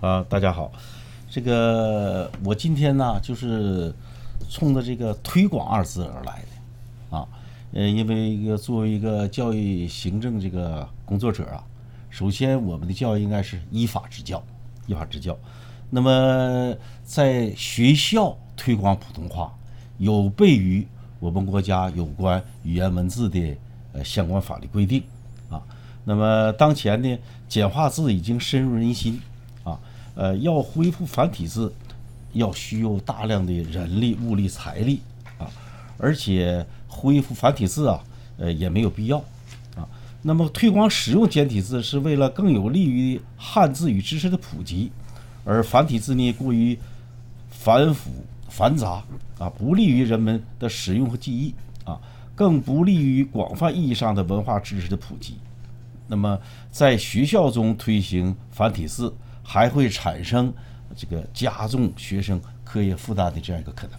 啊，大家好，这个我今天呢，就是冲着这个推广二字而来的啊，呃，因为一个作为一个教育行政这个工作者啊，首先我们的教育应该是依法执教，依法执教。那么在学校推广普通话，有悖于我们国家有关语言文字的呃相关法律规定啊。那么当前呢，简化字已经深入人心，呃，要恢复繁体字，要需要大量的人力、物力、财力啊，而且恢复繁体字啊，呃，也没有必要啊。那么推广使用简体字是为了更有利于汉字与知识的普及。而繁体字呢过于繁复繁杂啊，不利于人们的使用和记忆啊，更不利于广泛意义上的文化知识的普及。那么在学校中推行繁体字，还会产生这个加重学生课业负担的这样一个可能。